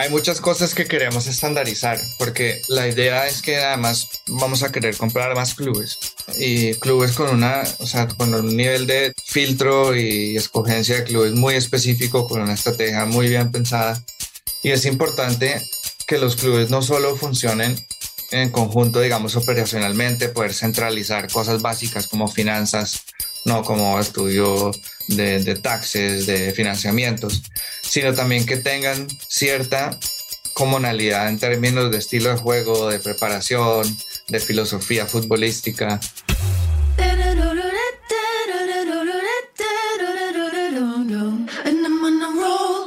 hay muchas cosas que queremos estandarizar, porque la idea es que además vamos a querer comprar más clubes y clubes con una, o sea, con un nivel de filtro y escogencia de clubes muy específico, con una estrategia muy bien pensada. Y es importante que los clubes no solo funcionen en conjunto, digamos, operacionalmente, poder centralizar cosas básicas como finanzas, no como estudio de, de taxes, de financiamientos, sino también que tengan cierta comunalidad en términos de estilo de juego, de preparación, de filosofía futbolística.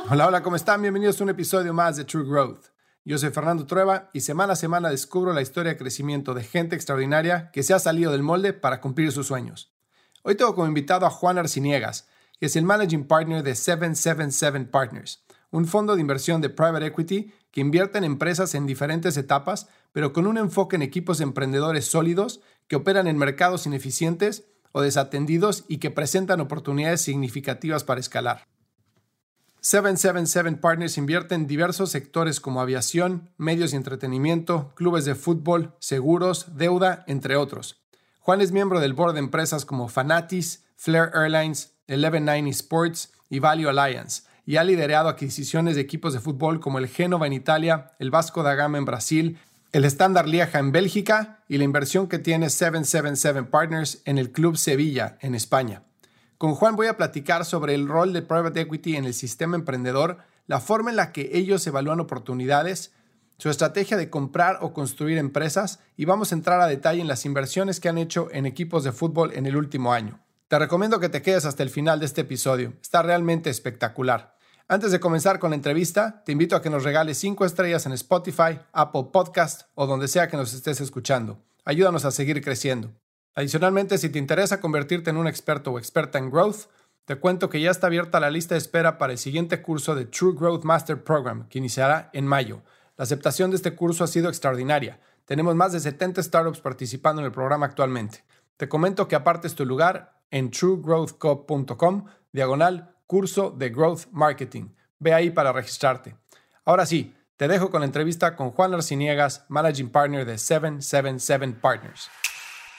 Hola, hola, ¿cómo están? Bienvenidos a un episodio más de True Growth. Yo soy Fernando Trueba y semana a semana descubro la historia de crecimiento de gente extraordinaria que se ha salido del molde para cumplir sus sueños. Hoy tengo como invitado a Juan Arciniegas, que es el Managing Partner de 777 Partners, un fondo de inversión de private equity que invierte en empresas en diferentes etapas, pero con un enfoque en equipos emprendedores sólidos que operan en mercados ineficientes o desatendidos y que presentan oportunidades significativas para escalar. 777 Partners invierte en diversos sectores como aviación, medios y entretenimiento, clubes de fútbol, seguros, deuda, entre otros. Juan es miembro del board de empresas como Fanatis, Flair Airlines, Eleven Nine Sports y Value Alliance, y ha liderado adquisiciones de equipos de fútbol como el Génova en Italia, el Vasco da Gama en Brasil, el Standard Lieja en Bélgica y la inversión que tiene 777 Partners en el Club Sevilla en España. Con Juan voy a platicar sobre el rol de private equity en el sistema emprendedor, la forma en la que ellos evalúan oportunidades, su estrategia de comprar o construir empresas y vamos a entrar a detalle en las inversiones que han hecho en equipos de fútbol en el último año. Te recomiendo que te quedes hasta el final de este episodio. Está realmente espectacular. Antes de comenzar con la entrevista, te invito a que nos regales 5 estrellas en Spotify, Apple Podcast o donde sea que nos estés escuchando. Ayúdanos a seguir creciendo. Adicionalmente, si te interesa convertirte en un experto o experta en growth, te cuento que ya está abierta la lista de espera para el siguiente curso de True Growth Master Program, que iniciará en mayo. La aceptación de este curso ha sido extraordinaria. Tenemos más de 70 startups participando en el programa actualmente. Te comento que apartes tu lugar en truegrowthco.com, diagonal curso de Growth Marketing. Ve ahí para registrarte. Ahora sí, te dejo con la entrevista con Juan Arciniegas, Managing Partner de 777 Partners.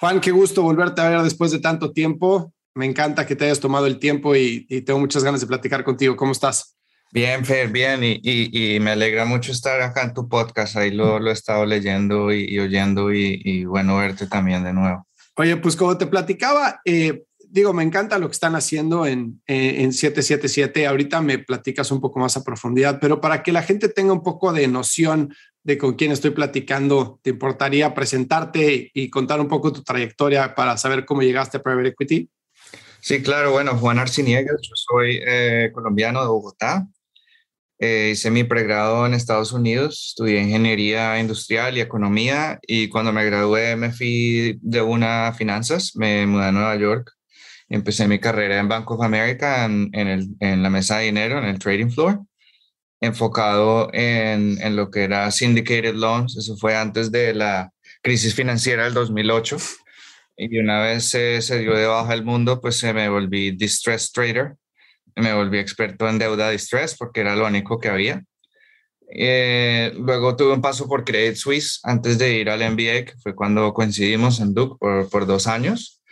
Juan, qué gusto volverte a ver después de tanto tiempo. Me encanta que te hayas tomado el tiempo y, tengo muchas ganas de platicar contigo. ¿Cómo estás? Bien, Fer, bien. Y, me alegra mucho estar acá en tu podcast. Ahí lo, lo he estado leyendo y, oyendo y, bueno, verte también de nuevo. Oye, pues como te platicaba, eh, digo, me encanta lo que están haciendo en, en 777. Ahorita me platicas un poco más a profundidad, pero para que la gente tenga un poco de noción de con quién estoy platicando, ¿te importaría presentarte y contar un poco tu trayectoria para saber cómo llegaste a Private Equity? Sí, claro. Bueno, Juan Arciniegas, yo soy eh, colombiano de Bogotá. Eh, hice mi pregrado en Estados Unidos, estudié ingeniería industrial y economía y cuando me gradué me fui de una finanzas, me mudé a Nueva York Empecé mi carrera en Bank of America en, en, la mesa de dinero, en el trading floor, enfocado en, en, lo que era syndicated loans. Eso fue antes de la crisis financiera del 2008. Y una vez se, se dio de baja el mundo, pues se me volví distress trader. Me volví experto en deuda distress porque era lo único que había. Eh, luego tuve un paso por Credit Suisse antes de ir al MBA, que fue cuando coincidimos en Duke por, por dos años.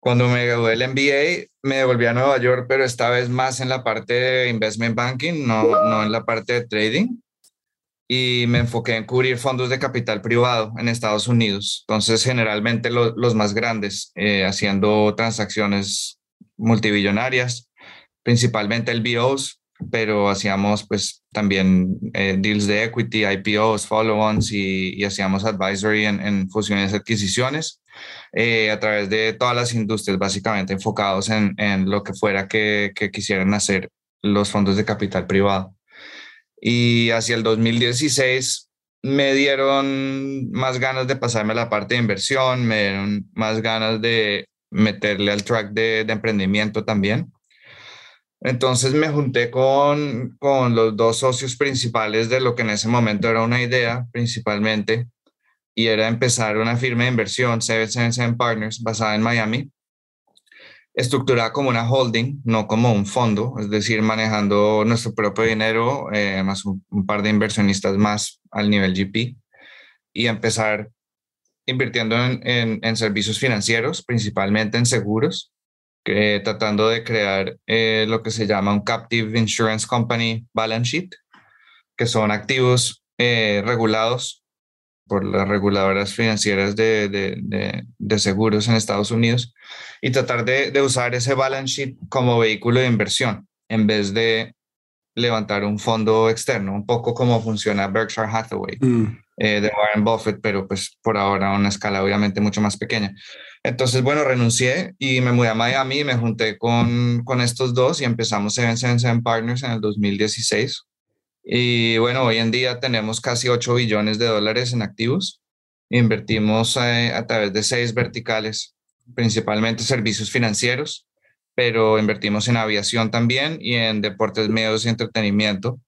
Cuando me gradué del MBA, me devolví a Nueva York, pero esta vez más en la parte de investment banking, no, no en la parte de trading. Y me enfoqué en cubrir fondos de capital privado en Estados Unidos. Entonces, generalmente los más grandes, eh, haciendo transacciones multibillonarias, principalmente el BOs, pero hacíamos pues también eh, deals de equity, IPOs, follow-ons y, hacíamos advisory en, fusiones y adquisiciones. Eh, a través de todas las industrias, básicamente enfocados en, en lo que fuera que, quisieran hacer los fondos de capital privado. Y hacia el 2016 me dieron más ganas de pasarme a la parte de inversión, me dieron más ganas de meterle al track de emprendimiento también. Entonces me junté con, con los dos socios principales de lo que en ese momento era una idea principalmente, y era empezar una firma de inversión, 777 Partners, basada en Miami. estructurada como una holding, no como un fondo, es decir, manejando nuestro propio dinero, eh, más un, par de inversionistas más al nivel GP, y empezar invirtiendo en, en, servicios financieros, principalmente en seguros, que, tratando de crear eh, lo que se llama un Captive Insurance Company Balance Sheet, que son activos eh, regulados por las reguladoras financieras de, de, de, seguros en Estados Unidos y tratar de, usar ese balance sheet como vehículo de inversión en vez de levantar un fondo externo, un poco como funciona Berkshire Hathaway mm. Eh, de Warren Buffett, pero pues por ahora a una escala obviamente mucho más pequeña. Entonces, bueno, renuncié y me mudé a Miami y me junté con, con estos dos y empezamos Seven Seven Partners en el 2016 y bueno, hoy en día tenemos casi 8 billones de dólares en activos. Invertimos eh, a través de seis verticales, principalmente servicios financieros, pero invertimos en aviación también y en deportes, medios y entretenimiento,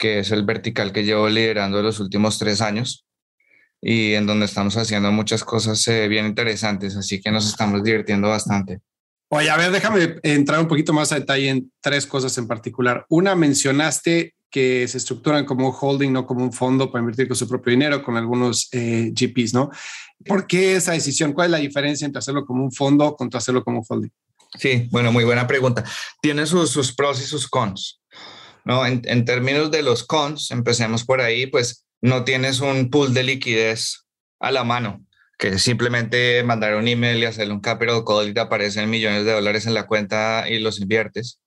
que es el vertical que llevo liderando los últimos tres años y en donde estamos haciendo muchas cosas eh, bien interesantes, así que nos estamos divirtiendo bastante. Oye, a ver, déjame entrar un poquito más a detalle en tres cosas en particular. Una, mencionaste que se estructuran como un holding, no como un fondo para invertir con su propio dinero, con algunos eh, GPs, ¿no? ¿Por qué esa decisión? ¿Cuál es la diferencia entre hacerlo como un fondo contra hacerlo como un holding? Sí, bueno, muy buena pregunta. Tiene sus, sus pros y sus cons, ¿no? En, términos de los cons, empecemos por ahí, pues no tienes un pool de liquidez a la mano, que simplemente mandar un email y hacerle un capital call y te aparecen millones de dólares en la cuenta y los inviertes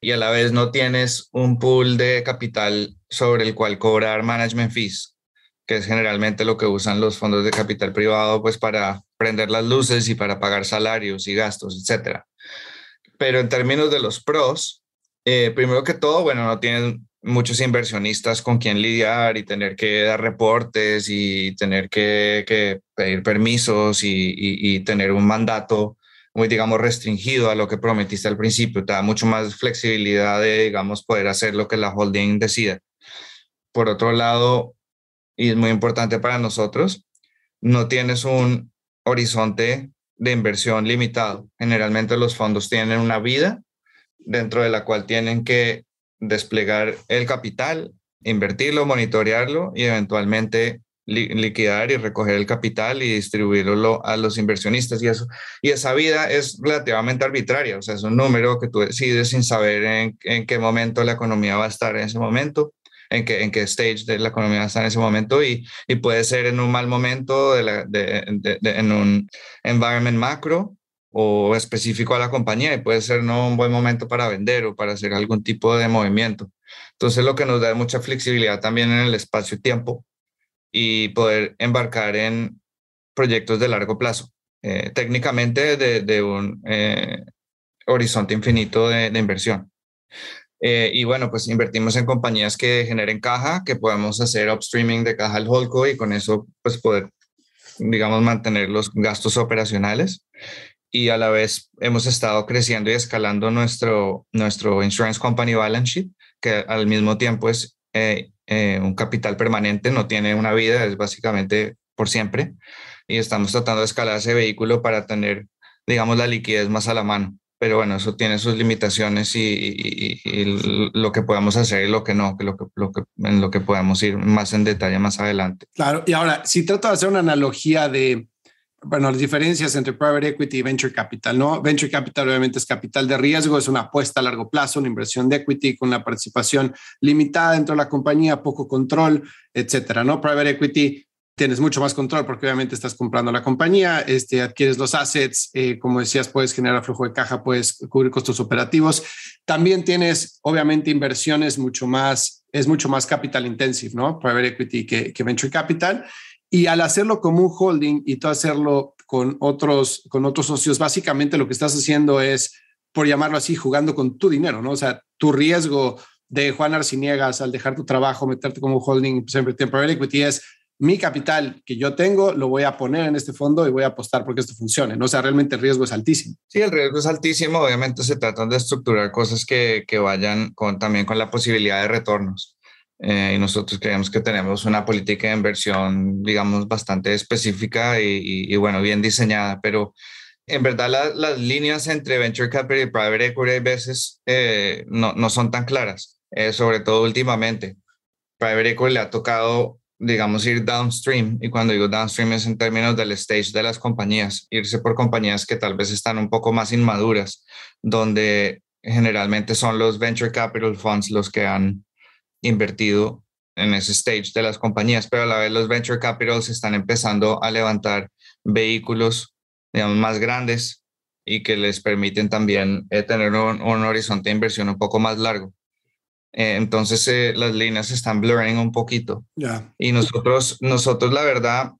y a la vez no tienes un pool de capital sobre el cual cobrar management fees, que es generalmente lo que usan los fondos de capital privado pues para prender las luces y para pagar salarios y gastos, etcétera. Pero en términos de los pros, eh, primero que todo, bueno, no tienen muchos inversionistas con quien lidiar y tener que dar reportes y tener que, pedir permisos y, y, tener un mandato muy, digamos, restringido a lo que prometiste al principio, te da mucho más flexibilidad de, digamos, poder hacer lo que la holding decida. Por otro lado, y es muy importante para nosotros, no tienes un horizonte de inversión limitado. Generalmente los fondos tienen una vida dentro de la cual tienen que desplegar el capital, invertirlo, monitorearlo y eventualmente liquidar y recoger el capital y distribuirlo a los inversionistas y eso. Y esa vida es relativamente arbitraria, o sea, es un número que tú decides sin saber en, en qué momento la economía va a estar en ese momento, en qué, en qué stage de la economía estar en ese momento y, y puede ser en un mal momento, de la, de, en un environment macro o específico a la compañía y puede ser no un buen momento para vender o para hacer algún tipo de movimiento. Entonces, lo que nos da mucha flexibilidad también en el espacio-tiempo y poder embarcar en proyectos de largo plazo, eh, técnicamente de, un eh, horizonte infinito de, inversión. Eh, y bueno, pues invertimos en compañías que generen caja, que podemos hacer upstreaming de caja al holco y con eso pues poder, digamos, mantener los gastos operacionales. Y a la vez hemos estado creciendo y escalando nuestro, nuestro insurance company balance sheet, que al mismo tiempo es eh, un capital permanente, no tiene una vida, es básicamente por siempre. Y estamos tratando de escalar ese vehículo para tener, digamos, la liquidez más a la mano. Pero bueno, eso tiene sus limitaciones y, lo que podemos hacer y lo que no, que lo que, lo que, en lo que podemos ir más en detalle más adelante. Claro, y ahora, si trato de hacer una analogía de, bueno, las diferencias entre private equity y venture capital, ¿no? Venture capital obviamente es capital de riesgo, es una apuesta a largo plazo, una inversión de equity con una participación limitada dentro de la compañía, poco control, etcétera, ¿no? Private equity tienes mucho más control porque obviamente estás comprando la compañía, este, adquieres los assets, eh, como decías, puedes generar flujo de caja, puedes cubrir costos operativos. También tienes, obviamente, inversiones mucho más, es mucho más capital intensive, ¿no? Private equity que, que venture capital. Y al hacerlo como un holding y tú hacerlo con otros, con otros socios, básicamente lo que estás haciendo es, por llamarlo así, jugando con tu dinero, ¿no? O sea, tu riesgo de Juan Arciniegas al dejar tu trabajo, meterte como holding, siempre private equity es mi capital que yo tengo, lo voy a poner en este fondo y voy a apostar porque esto funcione. ¿no? O sea, realmente el riesgo es altísimo. Sí, el riesgo es altísimo. Obviamente se tratan de estructurar cosas que, que vayan con, también con la posibilidad de retornos. Eh, y nosotros creemos que tenemos una política de inversión, digamos, bastante específica y, bueno, bien diseñada, pero en verdad las líneas entre venture capital y private equity a veces eh, no, no, son tan claras, eh, sobre todo últimamente. Private equity le ha tocado, digamos, ir downstream, y cuando digo downstream es en términos del stage de las compañías, irse por compañías que tal vez están un poco más inmaduras, donde generalmente son los venture capital funds los que han invertido en ese stage de las compañías, pero a la vez los venture capitals están empezando a levantar vehículos digamos, más grandes y que les permiten también eh, tener un, horizonte de inversión un poco más largo. Eh, entonces eh, las líneas están blurring un poquito. Y nosotros, nosotros la verdad,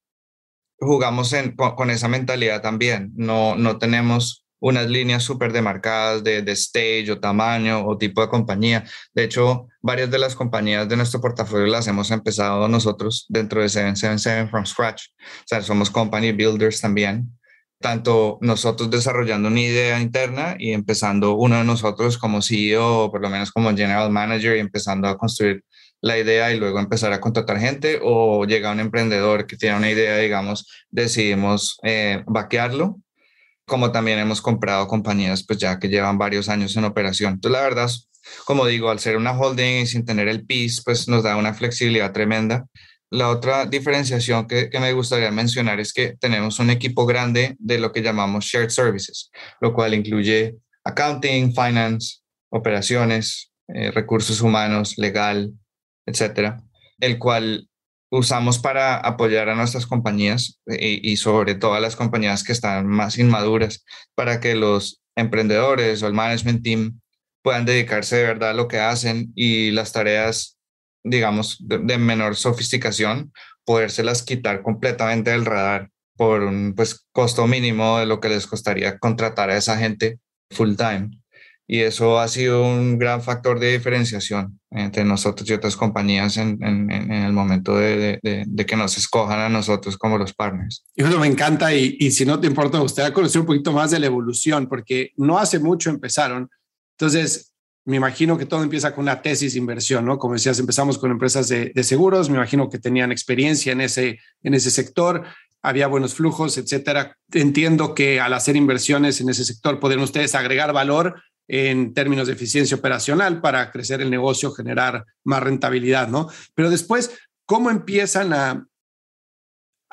jugamos con, con, esa mentalidad también. No, no tenemos unas líneas súper demarcadas de, de, stage o tamaño o tipo de compañía. De hecho, varias de las compañías de nuestro portafolio las hemos empezado nosotros dentro de 777 from scratch. O sea, somos company builders también. Tanto nosotros desarrollando una idea interna y empezando uno de nosotros como CEO o por lo menos como general manager y empezando a construir la idea y luego empezar a contratar gente o llega un emprendedor que tiene una idea, digamos, decidimos eh, vaquearlo como también hemos comprado compañías pues ya que llevan varios años en operación. Entonces, la verdad, como digo, al ser una holding y sin tener el PIS, pues nos da una flexibilidad tremenda. La otra diferenciación que, me gustaría mencionar es que tenemos un equipo grande de lo que llamamos shared services, lo cual incluye accounting, finance, operaciones, eh, recursos humanos, legal, etcétera, el cual usamos para apoyar a nuestras compañías y, y, sobre todo a las compañías que están más inmaduras para que los emprendedores o el management team puedan dedicarse de verdad a lo que hacen y las tareas, digamos, de, de menor sofisticación, podérselas quitar completamente del radar por un pues, costo mínimo de lo que les costaría contratar a esa gente full time y eso ha sido un gran factor de diferenciación entre nosotros y otras compañías en, el momento de, que nos escojan a nosotros como los partners. Eso me encanta y, y si no te importa, usted a conocer un poquito más de la evolución, porque no hace mucho empezaron. Entonces, me imagino que todo empieza con una tesis de inversión, ¿no? Como decías, empezamos con empresas de, seguros, me imagino que tenían experiencia en ese, en ese sector, había buenos flujos, etcétera. Entiendo que al hacer inversiones en ese sector pueden ustedes agregar valor en términos de eficiencia operacional para crecer el negocio, generar más rentabilidad, ¿no? Pero después, ¿cómo empiezan a,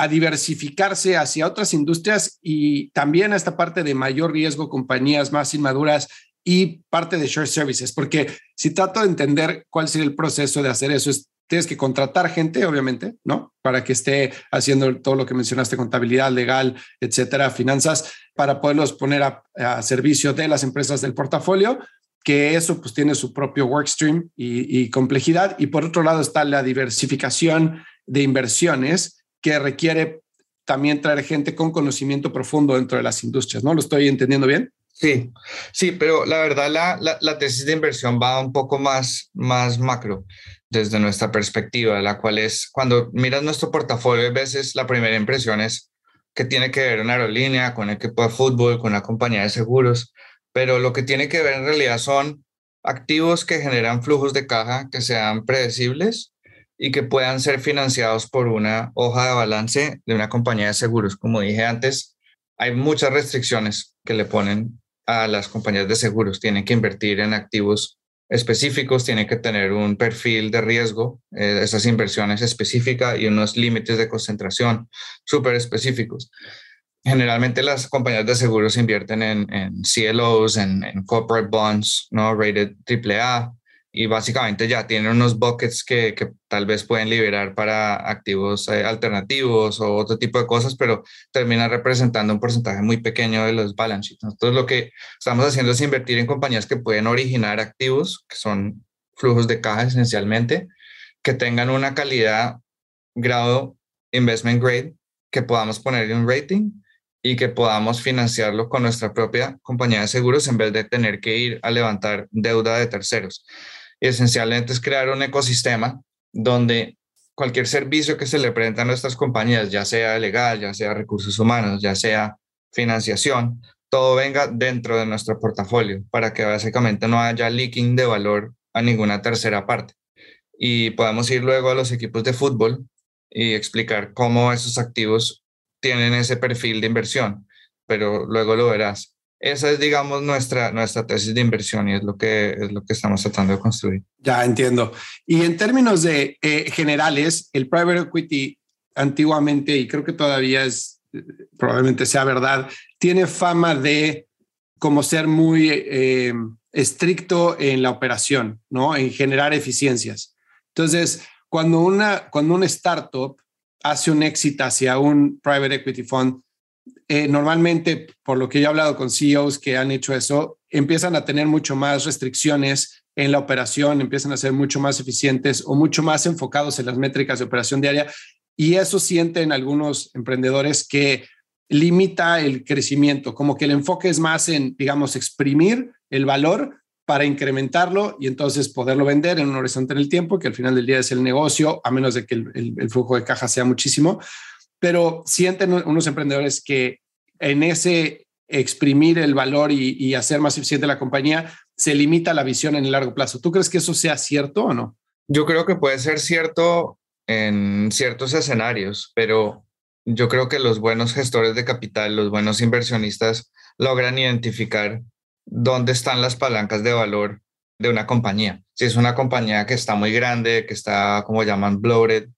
diversificarse hacia otras industrias y también a esta parte de mayor riesgo, compañías más inmaduras y parte de share services? Porque si trato de entender cuál sería el proceso de hacer eso, es tienes que contratar gente, obviamente, ¿no? Para que esté haciendo todo lo que mencionaste, contabilidad, legal, etcétera, finanzas, para poderlos poner a, servicio de las empresas del portafolio, que eso pues tiene su propio workstream y, y complejidad. Y por otro lado está la diversificación de inversiones que requiere también traer gente con conocimiento profundo dentro de las industrias, ¿no? ¿Lo estoy entendiendo bien? Sí, sí, pero la verdad la, la, tesis de inversión va un poco más, más macro desde nuestra perspectiva, la cual es cuando miras nuestro portafolio, a veces la primera impresión es que tiene que ver una aerolínea, con un equipo de fútbol, con una compañía de seguros, pero lo que tiene que ver en realidad son activos que generan flujos de caja que sean predecibles y que puedan ser financiados por una hoja de balance de una compañía de seguros. Como dije antes, hay muchas restricciones que le ponen a las compañías de seguros. Tienen que invertir en activos específicos, tiene que tener un perfil de riesgo, eh, esas inversiones específicas y unos límites de concentración súper específicos. Generalmente las compañías de seguros invierten en, en CLOs, en, en, corporate bonds, ¿no? Rated AAA, y básicamente ya tienen unos buckets que, que tal vez pueden liberar para activos eh, alternativos o otro tipo de cosas, pero termina representando un porcentaje muy pequeño de los balance sheets. Entonces lo que estamos haciendo es invertir en compañías que pueden originar activos, que son flujos de caja esencialmente, que tengan una calidad grado investment grade, que podamos ponerle un rating y que podamos financiarlo con nuestra propia compañía de seguros en vez de tener que ir a levantar deuda de terceros esencialmente es crear un ecosistema donde cualquier servicio que se le presente a nuestras compañías, ya sea legal, ya sea recursos humanos, ya sea financiación, todo venga dentro de nuestro portafolio para que básicamente no haya leaking de valor a ninguna tercera parte. Y podamos ir luego a los equipos de fútbol y explicar cómo esos activos tienen ese perfil de inversión pero luego lo verás. Esa es, digamos, nuestra, nuestra tesis de inversión y es lo, que, es lo que estamos tratando de construir. Ya entiendo. Y en términos de eh, generales, el private equity antiguamente, y creo que todavía es, probablemente sea verdad, tiene fama de como ser muy eh, estricto en la operación, ¿no? En generar eficiencias. Entonces, cuando una, cuando una startup hace un éxito hacia un private equity fund, eh, normalmente, por lo que yo he hablado con CEOs que han hecho eso, empiezan a tener mucho más restricciones en la operación, empiezan a ser mucho más eficientes o mucho más enfocados en las métricas de operación diaria. Y eso sienten algunos emprendedores que limita el crecimiento, como que el enfoque es más en, digamos, exprimir el valor para incrementarlo y entonces poderlo vender en un horizonte en el tiempo, que al final del día es el negocio, a menos de que el, flujo de caja sea muchísimo. Pero sienten unos emprendedores que en ese exprimir el valor y, hacer más eficiente la compañía, se limita la visión en el largo plazo. ¿Tú crees que eso sea cierto o no? Yo creo que puede ser cierto en ciertos escenarios, pero yo creo que los buenos gestores de capital, los buenos inversionistas logran identificar dónde están las palancas de valor de una compañía. Si es una compañía que está muy grande, que está, como llaman, bloated,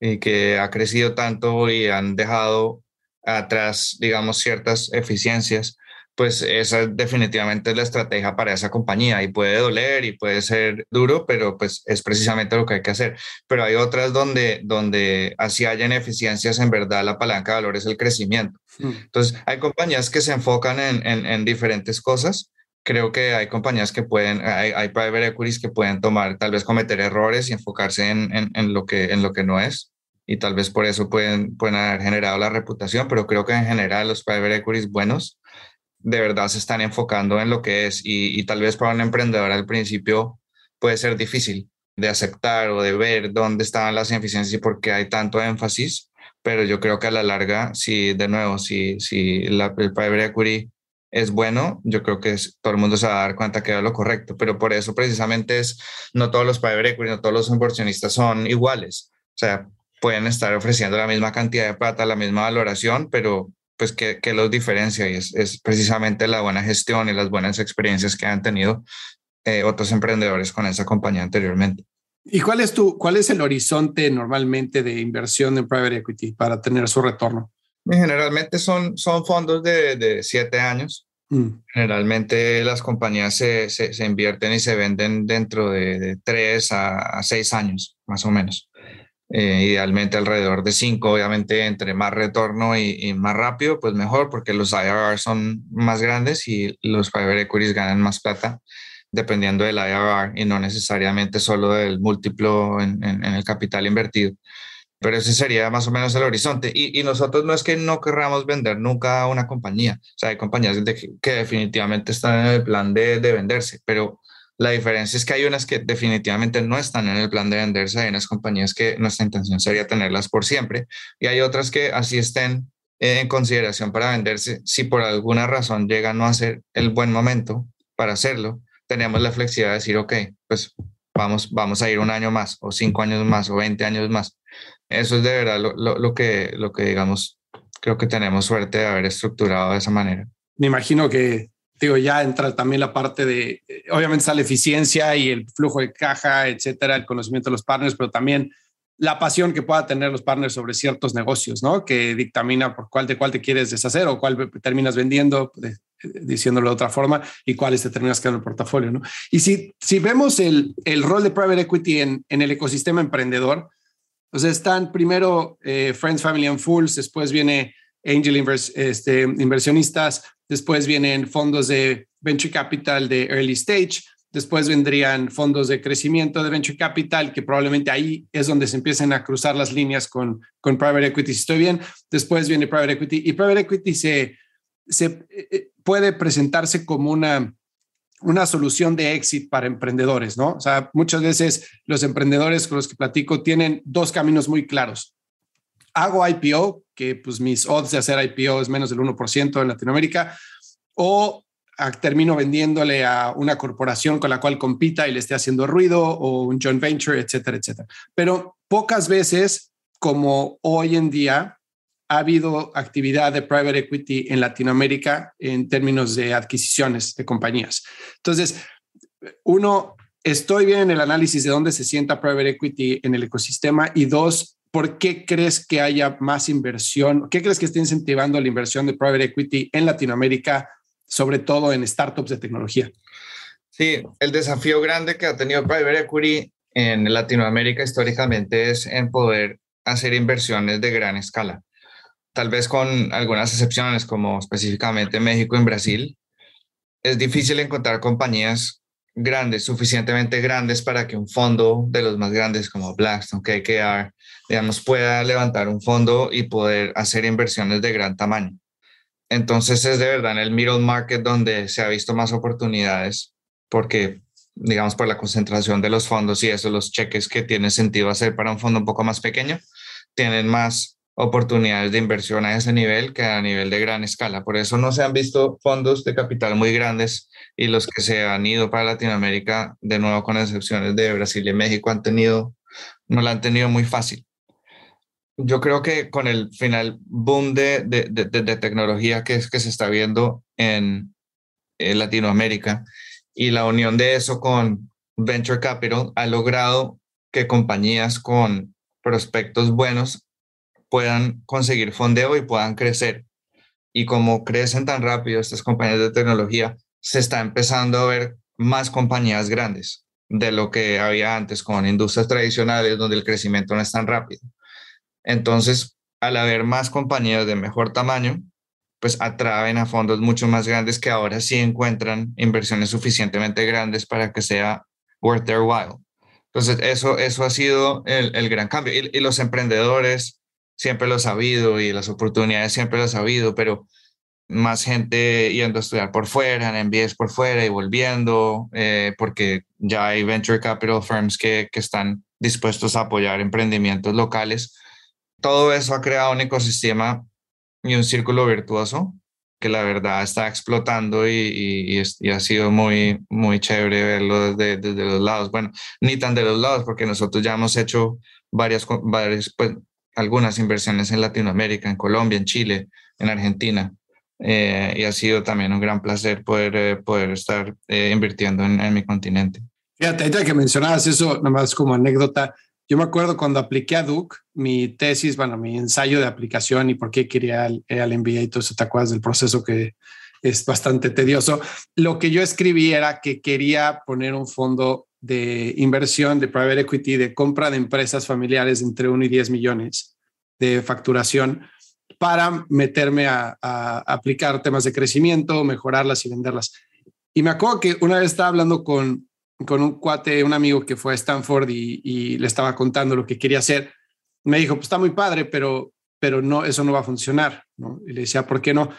y que ha crecido tanto y han dejado atrás, digamos, ciertas eficiencias, pues esa definitivamente es la estrategia para esa compañía y puede doler y puede ser duro, pero pues es precisamente lo que hay que hacer. Pero hay otras donde, donde así hayan eficiencias, en verdad la palanca de valor es el crecimiento. Mm. Entonces, hay compañías que se enfocan en, en, diferentes cosas. Creo que hay compañías que pueden, hay, hay, private equities que pueden tomar, tal vez cometer errores y enfocarse en, en, lo, que, en lo que no es. Y tal vez por eso pueden, pueden haber generado la reputación, pero creo que en general los private equities buenos de verdad se están enfocando en lo que es y, tal vez para un emprendedor al principio puede ser difícil de aceptar o de ver dónde están las ineficiencias y por qué hay tanto énfasis, pero yo creo que a la larga, si de nuevo, si, si la, el private equity es bueno, yo creo que todo el mundo se va a dar cuenta que es lo correcto, pero por eso precisamente es, no todos los private equity, no todos los inversionistas son iguales, o sea, pueden estar ofreciendo la misma cantidad de plata, la misma valoración, pero pues que, los diferencia y es, precisamente la buena gestión y las buenas experiencias que han tenido eh, otros emprendedores con esa compañía anteriormente. ¿Y cuál es, tu, cuál es el horizonte normalmente de inversión en private equity para tener su retorno? Generalmente son, son fondos de, siete años. Mm. Generalmente las compañías se, se, invierten y se venden dentro de, tres a, seis años, más o menos. Eh, idealmente alrededor de 5, obviamente entre más retorno y, más rápido, pues mejor, porque los IRR son más grandes y los private equities ganan más plata dependiendo del IRR y no necesariamente solo del múltiplo en, el capital invertido. Pero ese sería más o menos el horizonte. Y, nosotros no es que no querramos vender nunca una compañía. O sea, hay compañías que definitivamente están en el plan de, de venderse, pero la diferencia es que hay unas que definitivamente no están en el plan de venderse, hay unas compañías que nuestra intención sería tenerlas por siempre y hay otras que así estén en consideración para venderse. Si por alguna razón llega no a ser el buen momento para hacerlo, tenemos la flexibilidad de decir, ok, pues vamos, vamos a ir un año más o cinco años más o 20 años más. Eso es de verdad lo, lo, que, lo que, digamos, creo que tenemos suerte de haber estructurado de esa manera. Me imagino que digo, ya entra también la parte de, obviamente está la eficiencia y el flujo de caja, etcétera, el conocimiento de los partners, pero también la pasión que pueda tener los partners sobre ciertos negocios, ¿no? Que dictamina por cuál de cuál te quieres deshacer o cuál terminas vendiendo, diciéndolo de otra forma, y cuáles te terminas quedando en el portafolio, ¿no? Y si, si vemos el, el rol de private equity en, en el ecosistema emprendedor, pues están primero eh, Friends, Family and Fools, después viene angel este, inversionistas, después vienen fondos de venture capital de early stage, después vendrían fondos de crecimiento de venture capital, que probablemente ahí es donde se empiecen a cruzar las líneas con, con private equity, si estoy bien, después viene private equity y private equity se, se eh, eh, puede presentarse como una, una solución de éxito para emprendedores, ¿no? O sea, muchas veces los emprendedores con los que platico tienen dos caminos muy claros hago IPO, que pues mis odds de hacer IPO es menos del 1% en Latinoamérica, o termino vendiéndole a una corporación con la cual compita y le esté haciendo ruido, o un joint venture, etcétera, etcétera. Pero pocas veces, como hoy en día, ha habido actividad de private equity en Latinoamérica en términos de adquisiciones de compañías. Entonces, uno, estoy bien en el análisis de dónde se sienta private equity en el ecosistema y dos, ¿por qué crees que haya más inversión? ¿Qué crees que esté incentivando la inversión de private equity en Latinoamérica, sobre todo en startups de tecnología? Sí, el desafío grande que ha tenido private equity en Latinoamérica históricamente es en poder hacer inversiones de gran escala tal vez con algunas excepciones, como específicamente México y Brasil, es difícil encontrar compañías grandes, suficientemente grandes para que un fondo de los más grandes como Blackstone, KKR, digamos, pueda levantar un fondo y poder hacer inversiones de gran tamaño. Entonces es de verdad en el middle market donde se ha visto más oportunidades porque, digamos, por la concentración de los fondos y eso, los cheques que tiene sentido hacer para un fondo un poco más pequeño, tienen más oportunidades de inversión a ese nivel que a nivel de gran escala. Por eso no se han visto fondos de capital muy grandes y los que se han ido para Latinoamérica, de nuevo con excepciones de Brasil y México, han tenido, no la han tenido muy fácil. Yo creo que con el final boom de, de, de, tecnología que, es, que se está viendo en, en Latinoamérica y la unión de eso con Venture Capital ha logrado que compañías con prospectos buenos puedan conseguir fondeo y puedan crecer. Y como crecen tan rápido estas compañías de tecnología, se está empezando a ver más compañías grandes de lo que había antes con industrias tradicionales donde el crecimiento no es tan rápido. Entonces, al haber más compañías de mejor tamaño, pues atraen a fondos mucho más grandes que ahora sí encuentran inversiones suficientemente grandes para que sea worth their while. Entonces, eso, eso ha sido el, el gran cambio. Y, y, los emprendedores siempre lo he sabido y las oportunidades siempre lo he sabido, pero más gente yendo a estudiar por fuera, en MBAs por fuera y volviendo, eh, porque ya hay venture capital firms que, que están dispuestos a apoyar emprendimientos locales. Todo eso ha creado un ecosistema y un círculo virtuoso que la verdad está explotando y, y, ha sido muy, muy chévere verlo desde, desde, los lados. Bueno, ni tan de los lados, porque nosotros ya hemos hecho varias, varias pues, algunas inversiones en Latinoamérica, en Colombia, en Chile, en Argentina. Eh, y ha sido también un gran placer poder, eh, poder estar eh, invirtiendo en, mi continente. Fíjate, ya que mencionabas eso, nomás como anécdota, yo me acuerdo cuando apliqué a Duke, mi tesis, bueno, mi ensayo de aplicación y por qué quería ir al MBA y todo eso, ¿te acuerdas del proceso que es bastante tedioso? Lo que yo escribí era que quería poner un fondo de inversión de private equity, de compra de empresas familiares entre 1 y 10 millones de facturación para meterme a, aplicar temas de crecimiento, mejorarlas y venderlas. Y me acuerdo que una vez estaba hablando con, con un cuate, un amigo que fue a Stanford y, le estaba contando lo que quería hacer. Me dijo, pues está muy padre, pero, pero no, eso no va a funcionar. ¿no? Y le decía, ¿por qué no?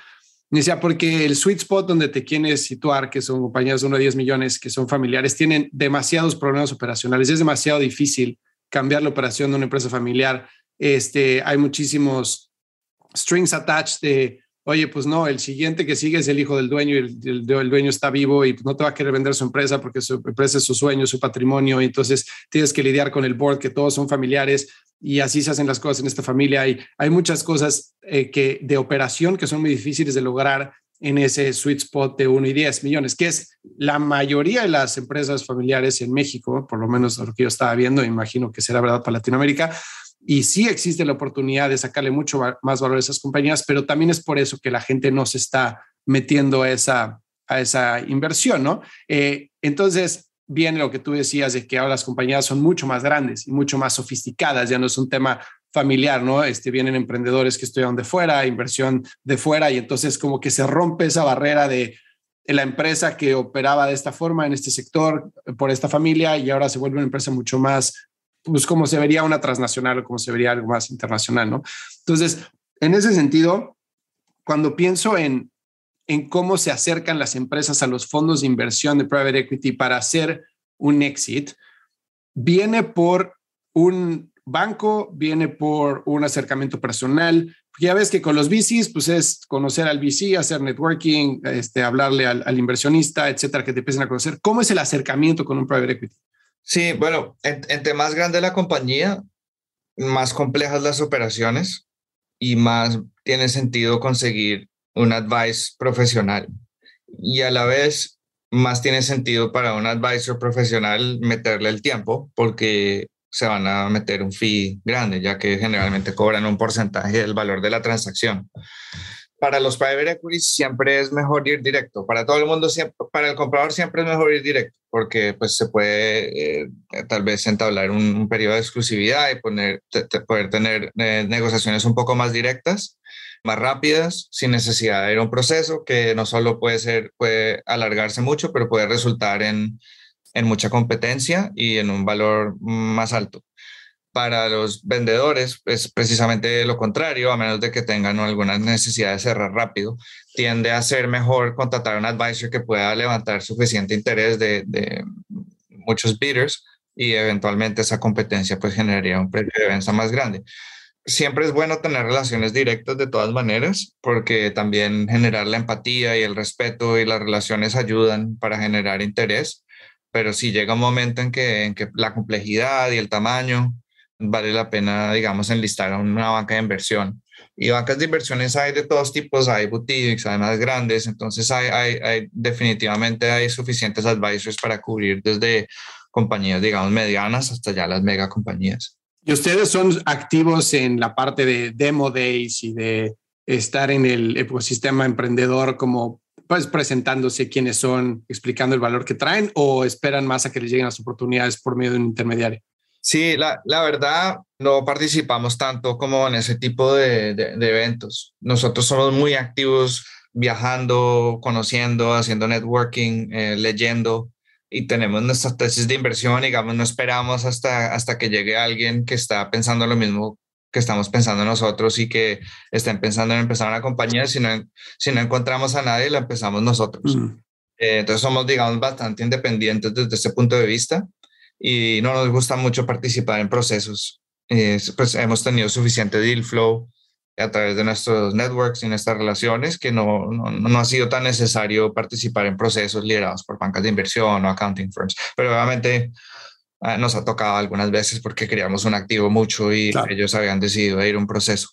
Decía, porque el sweet spot donde te quieres situar, que son compañías de 1 a 10 millones, que son familiares, tienen demasiados problemas operacionales. Es demasiado difícil cambiar la operación de una empresa familiar. Este, hay muchísimos strings attached de, oye, pues no, el siguiente que sigue es el hijo del dueño y el, el, dueño está vivo y no te va a querer vender su empresa porque su empresa es su sueño, su patrimonio. Entonces tienes que lidiar con el board, que todos son familiares y así se hacen las cosas en esta familia. Y hay muchas cosas eh, que, de operación que son muy difíciles de lograr en ese sweet spot de 1 y 10 millones, que es la mayoría de las empresas familiares en México, por lo menos lo que yo estaba viendo, imagino que será verdad para Latinoamérica. Y sí existe la oportunidad de sacarle mucho más valor a esas compañías, pero también es por eso que la gente no se está metiendo a esa, a esa inversión, ¿no? Eh, entonces, viene lo que tú decías de que ahora las compañías son mucho más grandes y mucho más sofisticadas, ya no es un tema familiar, ¿no? Este, vienen emprendedores que estudian de fuera, inversión de fuera, y entonces como que se rompe esa barrera de la empresa que operaba de esta forma en este sector por esta familia y ahora se vuelve una empresa mucho más, pues como se vería una transnacional o como se vería algo más internacional, ¿no? Entonces, en ese sentido, cuando pienso en, en cómo se acercan las empresas a los fondos de inversión de private equity para hacer un exit, viene por un banco, viene por un acercamiento personal. Ya ves que con los VCs, pues es conocer al VC, hacer networking, este, hablarle al, inversionista, etcétera, que te empiecen a conocer. ¿Cómo es el acercamiento con un private equity? Sí, bueno, entre más grande la compañía, más complejas las operaciones y más tiene sentido conseguir un advice profesional. Y a la vez, más tiene sentido para un advisor profesional meterle el tiempo porque se van a meter un fee grande, ya que generalmente cobran un porcentaje del valor de la transacción. Para los private equities siempre es mejor ir directo. Para todo el mundo, siempre, para el comprador siempre es mejor ir directo, porque pues se puede eh, tal vez entablar un, periodo de exclusividad y poner, poder tener eh, negociaciones un poco más directas más rápidas, sin necesidad de un proceso que no solo puede ser, puede alargarse mucho, pero puede resultar en, en mucha competencia y en un valor más alto. Para los vendedores es precisamente lo contrario, a menos de que tengan alguna necesidad de cerrar rápido, tiende a ser mejor contratar a un advisor que pueda levantar suficiente interés de, de muchos bidders y eventualmente esa competencia pues generaría un precio de venta más grande. Siempre es bueno tener relaciones directas de todas maneras, porque también generar la empatía y el respeto y las relaciones ayudan para generar interés, pero si llega un momento en que, en que la complejidad y el tamaño vale la pena, digamos, enlistar a una banca de inversión. Y bancas de inversiones hay de todos tipos, hay boutiques, además grandes, entonces hay, hay, hay, definitivamente hay suficientes advisors para cubrir desde compañías, digamos, medianas hasta ya las mega compañías. Y ustedes son activos en la parte de demo days y de estar en el ecosistema emprendedor como pues presentándose quiénes son, explicando el valor que traen o esperan más a que les lleguen las oportunidades por medio de un intermediario? Sí, la, la verdad no participamos tanto como en ese tipo de, de, eventos. Nosotros somos muy activos viajando, conociendo, haciendo networking, eh, leyendo y tenemos nuestras tesis de inversión, digamos, no esperamos hasta, hasta que llegue alguien que está pensando lo mismo que estamos pensando nosotros y que estén pensando en empezar una compañía, si no, si no encontramos a nadie, la empezamos nosotros. Mm. Eh, entonces somos, digamos, bastante independientes desde ese punto de vista y no nos gusta mucho participar en procesos. Eh, pues hemos tenido suficiente deal flow a través de nuestros networks y nuestras relaciones que no, no, no, ha sido tan necesario participar en procesos liderados por bancas de inversión o accounting firms. Pero obviamente ah, nos ha tocado algunas veces porque queríamos un activo mucho y ellos habían decidido ir a un proceso.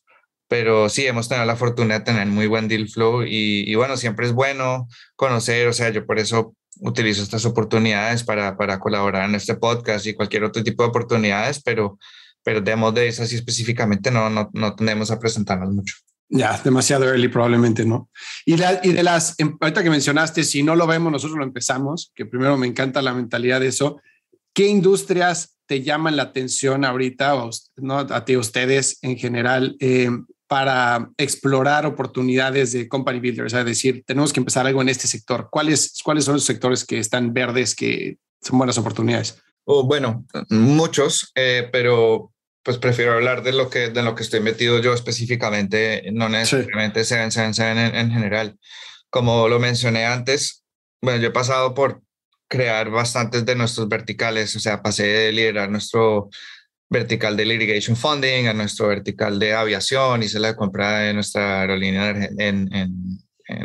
Pero sí, hemos tenido la fortuna de tener muy buen deal flow y, y bueno, siempre es bueno conocer, o sea, yo por eso utilizo estas oportunidades para, para colaborar en este podcast y cualquier otro tipo de oportunidades, pero pero demos de esas y específicamente no, no, no tendemos a presentarnos mucho. Ya, demasiado early probablemente, ¿no? Y, y de las, em, ahorita que mencionaste, si no lo vemos, nosotros lo empezamos, que primero me encanta la mentalidad de eso. ¿Qué industrias te llaman la atención ahorita, ¿no? a ti, ustedes en general, eh, para explorar oportunidades de company builders? Es decir, tenemos que empezar algo en este sector. ¿Cuáles, cuáles son los sectores que están verdes, que son buenas oportunidades? Oh, bueno, muchos, eh, pero pues prefiero hablar de lo que, de lo que estoy metido yo específicamente, no necesariamente se 777 en, en general. Como lo mencioné antes, bueno, yo he pasado por crear bastantes de nuestros verticales, o sea, pasé de liderar nuestro vertical de litigation funding a nuestro vertical de aviación, hice la compra de nuestra aerolínea en,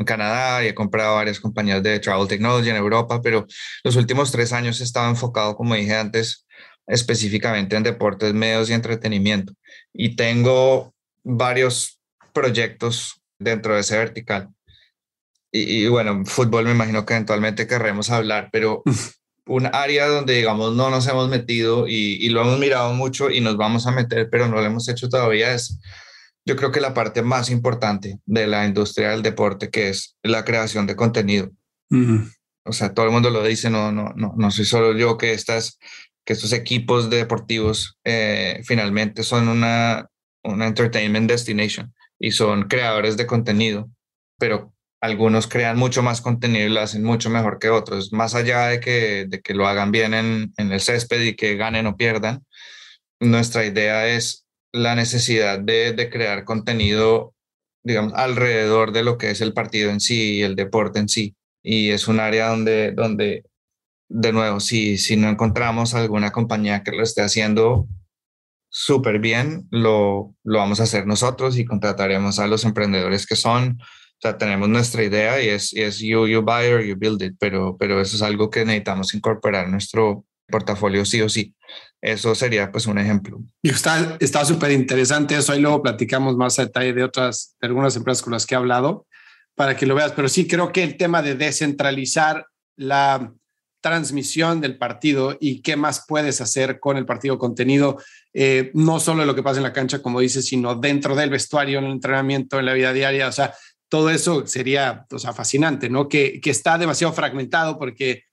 Canadá y he comprado varias compañías de travel technology en Europa, pero los últimos tres años he enfocado, como dije antes, específicamente en deportes, medios y entretenimiento. Y tengo varios proyectos dentro de ese vertical. Y, bueno, fútbol me imagino que eventualmente querremos hablar, pero un área donde, digamos, no nos hemos metido y, y, lo hemos mirado mucho y nos vamos a meter, pero no lo hemos hecho todavía, es yo creo que la parte más importante de la industria del deporte, que es la creación de contenido. O sea, todo el mundo lo dice, no, no, no, no soy solo yo que estas que estos equipos deportivos eh, finalmente son una, una entertainment destination y son creadores de contenido, pero algunos crean mucho más contenido y lo hacen mucho mejor que otros, más allá de que, de que lo hagan bien en, en el césped y que ganen o pierdan. Nuestra idea es la necesidad de, de crear contenido, digamos, alrededor de lo que es el partido en sí y el deporte en sí. Y es un área donde, donde de nuevo, si, si no encontramos alguna compañía que lo esté haciendo súper bien, lo, lo vamos a hacer nosotros y contrataremos a los emprendedores que son. O sea, tenemos nuestra idea y es, es you, you buy or you build it, pero, pero eso es algo que necesitamos incorporar en nuestro, portafolio sí o sí. Eso sería pues un ejemplo. Y está súper interesante eso. Ahí luego platicamos más a detalle de otras, de algunas empresas con las que he hablado para que lo veas. Pero sí creo que el tema de descentralizar la transmisión del partido y qué más puedes hacer con el partido contenido, eh, no solo lo que pasa en la cancha, como dices, sino dentro del vestuario, en el entrenamiento, en la vida diaria. O sea, todo eso sería o sea, fascinante, ¿no? Que, que está demasiado fragmentado porque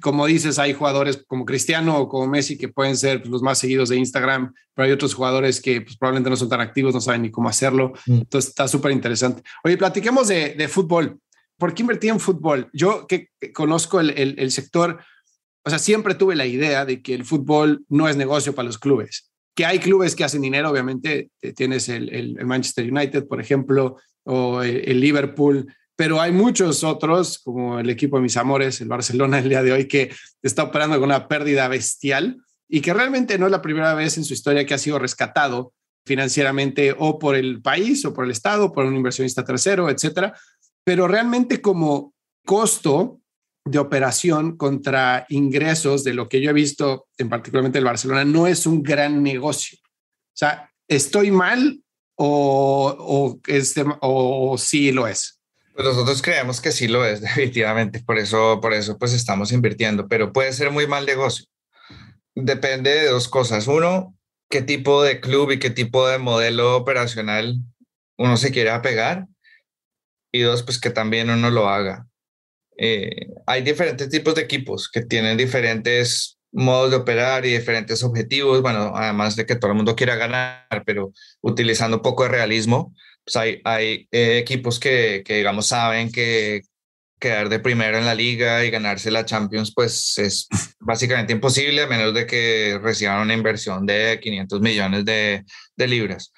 como dices, hay jugadores como Cristiano o como Messi que pueden ser pues, los más seguidos de Instagram, pero hay otros jugadores que pues, probablemente no son tan activos, no saben ni cómo hacerlo. Mm. Entonces está súper interesante. Oye, platiquemos de, de, fútbol. ¿Por qué invertí en fútbol? Yo que, conozco el, el, sector, o sea, siempre tuve la idea de que el fútbol no es negocio para los clubes. Que hay clubes que hacen dinero, obviamente, tienes el, el Manchester United, por ejemplo, o el Liverpool, pero hay muchos otros, como el equipo de mis amores, el Barcelona, el día de hoy, que está operando con una pérdida bestial y que realmente no es la primera vez en su historia que ha sido rescatado financieramente o por el país o por el Estado, por un inversionista tercero, etcétera. Pero realmente como costo de operación contra ingresos de lo que yo he visto, en particularmente el Barcelona, no es un gran negocio. O sea, ¿estoy mal o, o, este, o sí lo es? Pues nosotros creemos que sí lo es, definitivamente, por eso, por eso pues estamos invirtiendo, pero puede ser muy mal negocio. Depende de dos cosas. Uno, qué tipo de club y qué tipo de modelo operacional uno se quiere apegar. Y dos, pues que también uno lo haga. Eh, hay diferentes tipos de equipos que tienen diferentes modos de operar y diferentes objetivos. Bueno, además de que todo el mundo quiera ganar, pero utilizando un poco de realismo pues hay, hay eh, equipos que, que, digamos, saben que quedar de primero en la liga y ganarse la Champions, pues es básicamente imposible a menos de que reciban una inversión de 500 millones de, de libras.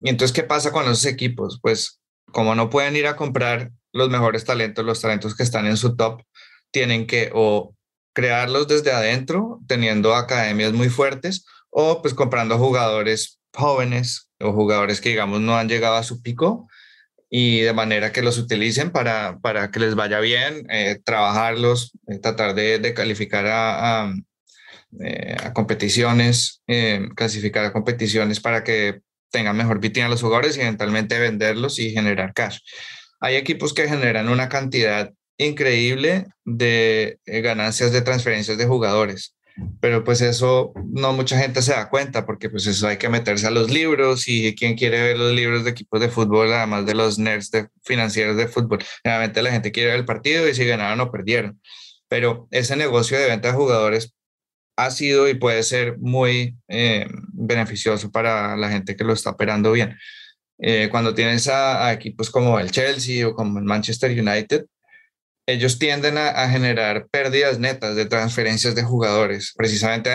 Y entonces, ¿qué pasa con esos equipos? Pues como no pueden ir a comprar los mejores talentos, los talentos que están en su top, tienen que o crearlos desde adentro, teniendo academias muy fuertes, o pues comprando jugadores jóvenes o jugadores que, digamos, no han llegado a su pico y de manera que los utilicen para, para que les vaya bien, eh, trabajarlos, eh, tratar de, de, calificar a, eh, competiciones, clasificar a competiciones para que tengan mejor vitrina los jugadores y eventualmente venderlos y generar cash. Hay equipos que generan una cantidad increíble de ganancias de transferencias de jugadores pero pues eso no mucha gente se da cuenta porque pues eso hay que meterse a los libros y quién quiere ver los libros de equipos de fútbol además de los nerds de, financieros de fútbol. Realmente la gente quiere ver el partido y si ganaron o perdieron. Pero ese negocio de venta de jugadores ha sido y puede ser muy eh, beneficioso para la gente que lo está operando bien. Eh, cuando tienes a, equipos como el Chelsea o como el Manchester United, ellos tienden a, generar pérdidas netas de transferencias de jugadores. Precisamente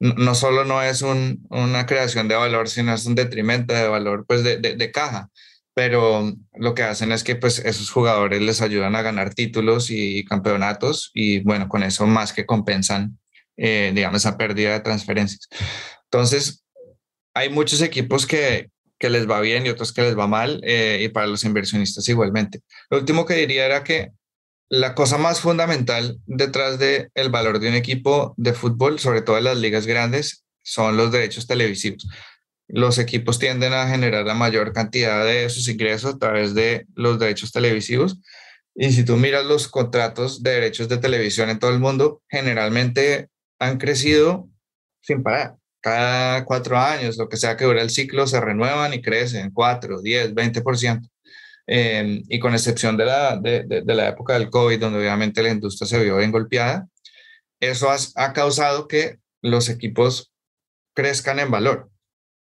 no solo no es una creación de valor, sino es un detrimento de valor pues de, caja. Pero lo que hacen es que pues esos jugadores les ayudan a ganar títulos y campeonatos y bueno, con eso más que compensan, eh, digamos, esa pérdida de transferencias. Entonces, hay muchos equipos que, que les va bien y otros que les va mal, eh, y para los inversionistas igualmente. Lo último que diría era que la cosa más fundamental detrás del el valor de un equipo de fútbol, sobre todo en las ligas grandes, son los derechos televisivos. Los equipos tienden a generar la mayor cantidad de sus ingresos a través de los derechos televisivos. Y si tú miras los contratos de derechos de televisión en todo el mundo, generalmente han crecido sin parar. Cada cuatro años, lo que sea que dure el ciclo, se renuevan y crecen 4, 10, 20%. Em, y con excepción de la, de, de, la época del COVID, donde obviamente la industria se vio bien golpeada, eso ha causado que los equipos crezcan en valor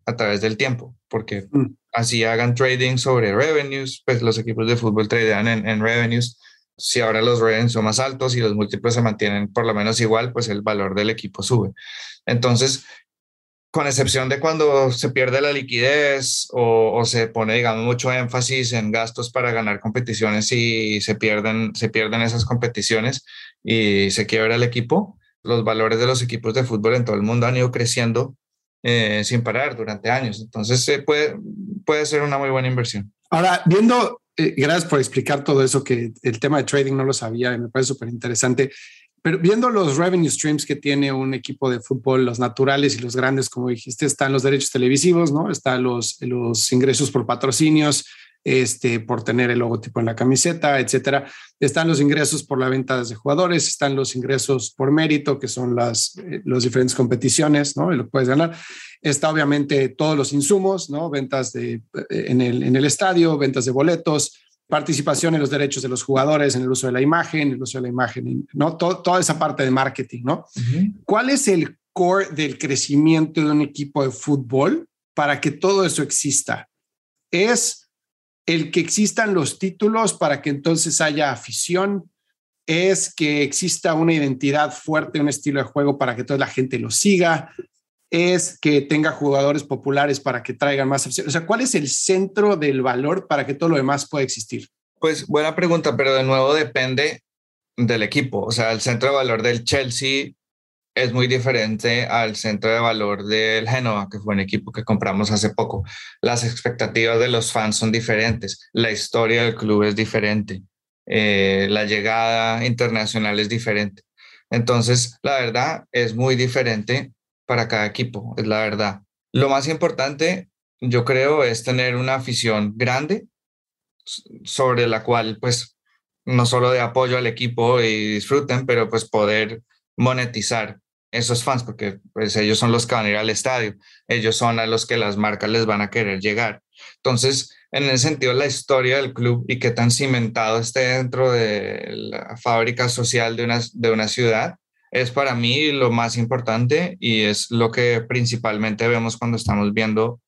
a través del tiempo, porque mm. así hagan trading sobre revenues, pues los equipos de fútbol tradean en, en revenues. Si ahora los revenues son más altos y los múltiplos se mantienen por lo menos igual, pues el valor del equipo sube. Entonces, con excepción de cuando se pierde la liquidez o, se pone, digamos, mucho énfasis en gastos para ganar competiciones y se pierden, se pierden esas competiciones y se quiebra el equipo, los valores de los equipos de fútbol en todo el mundo han ido creciendo eh, sin parar durante años. Entonces, se puede, puede ser una muy buena inversión. Ahora, viendo, eh, gracias por explicar todo eso, que el tema de trading no lo sabía me parece súper interesante pero viendo los revenue streams que tiene un equipo de fútbol, los naturales y los grandes, como dijiste, están los derechos televisivos, ¿no? Están los, los ingresos por patrocinios, este, por tener el logotipo en la camiseta, etcétera. Están los ingresos por la venta de jugadores, están los ingresos por mérito, que son las eh, los diferentes competiciones, ¿no? Y lo puedes ganar. Está obviamente todos los insumos, ¿no? Ventas de, eh, en, el, en el estadio, ventas de boletos, participación en los derechos de los jugadores, en el uso de la imagen, el uso de la imagen, ¿no? toda esa parte de marketing, ¿no? ¿Cuál es el core del crecimiento de un equipo de fútbol para que todo eso exista? Es el que existan los títulos para que entonces haya afición, es que exista una identidad fuerte, un estilo de juego para que toda la gente lo siga, es que tenga jugadores populares para que traigan más afición. O sea, ¿cuál es el centro del valor para que todo lo demás pueda existir? Pues buena pregunta, pero de nuevo depende del equipo. O sea, el centro de valor del Chelsea es muy diferente al centro de valor del Genoa, que fue un equipo que compramos hace poco. Las expectativas de los fans son diferentes, la historia del club es diferente, eh, la llegada internacional es diferente. Entonces, la verdad es muy diferente para cada equipo, es la verdad. Lo más importante, yo creo, es tener una afición grande sobre la cual, pues, no solo de apoyo al equipo y disfruten, pero pues poder monetizar esos fans, porque pues ellos son los que van a ir al estadio, ellos son a los que las marcas les van a querer llegar. Entonces, en ese sentido, la historia del club y qué tan cimentado esté dentro de la fábrica social de una, de una ciudad es para mí lo más importante y es lo que principalmente vemos cuando estamos viendo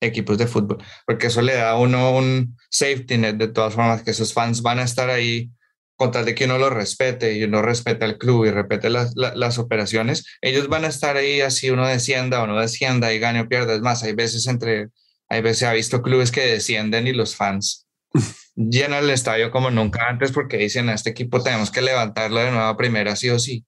equipos de fútbol, porque eso le da a uno un safety net de todas formas, que esos fans van a estar ahí con tal de que uno lo respete y uno respete al club y respete las, las, operaciones, ellos van a estar ahí así uno descienda o no descienda y gane o pierda. Es más, hay veces entre, hay veces ha visto clubes que descienden y los fans llenan el estadio como nunca antes porque dicen a este equipo tenemos que levantarlo de nuevo a primera sí o sí.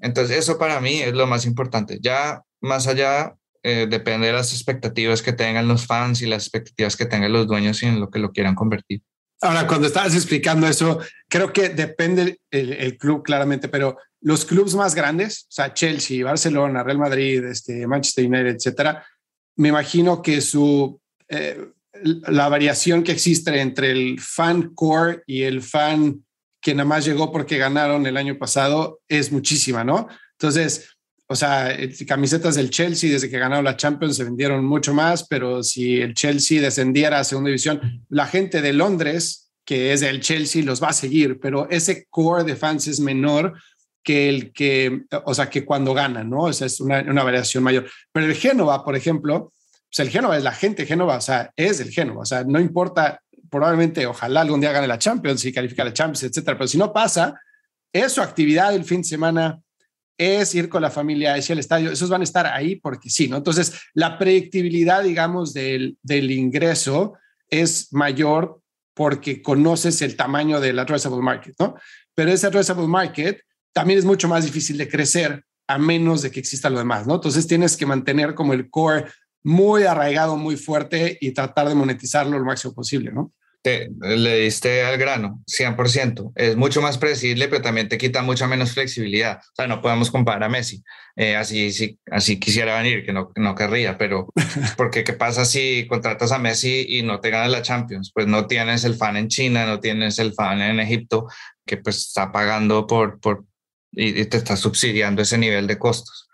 Entonces eso para mí es lo más importante. Ya más allá eh, depende de las expectativas que tengan los fans y las expectativas que tengan los dueños y en lo que lo quieran convertir. Ahora, cuando estabas explicando eso, creo que depende el, club claramente, pero los clubes más grandes, o sea, Chelsea, Barcelona, Real Madrid, este, Manchester United, etcétera, me imagino que su eh, la variación que existe entre el fan core y el fan que nada más llegó porque ganaron el año pasado es muchísima, ¿no? Entonces, o sea, camisetas del Chelsea desde que ganaron la Champions se vendieron mucho más, pero si el Chelsea descendiera a segunda división, la gente de Londres, que es del Chelsea, los va a seguir, pero ese core de fans es menor que el que, o sea, que cuando ganan, ¿no? O sea, es una, una variación mayor. Pero el Génova, por ejemplo, pues el Génova es la gente Génova, o sea, es el Génova, o sea, no importa, probablemente, ojalá algún día gane la Champions y califique a la Champions, etcétera, pero si no pasa, es su actividad el fin de semana, es ir con la familia, es ir al estadio, esos van a estar ahí porque sí, ¿no? Entonces, la predictibilidad, digamos, del, del ingreso es mayor porque conoces el tamaño del addressable market, ¿no? Pero ese addressable market también es mucho más difícil de crecer a menos de que exista lo demás, ¿no? Entonces tienes que mantener como el core muy arraigado, muy fuerte y tratar de monetizarlo lo máximo posible, ¿no? le diste al grano, 100%. Es mucho más predecible, pero también te quita mucha menos flexibilidad. O sea, no podemos comparar a Messi. Eh, así, sí, así quisiera venir, que no, no querría, pero porque ¿qué pasa si contratas a Messi y no te ganas la Champions? Pues no tienes el fan en China, no tienes el fan en Egipto, que pues está pagando por, por y te está subsidiando ese nivel de costos.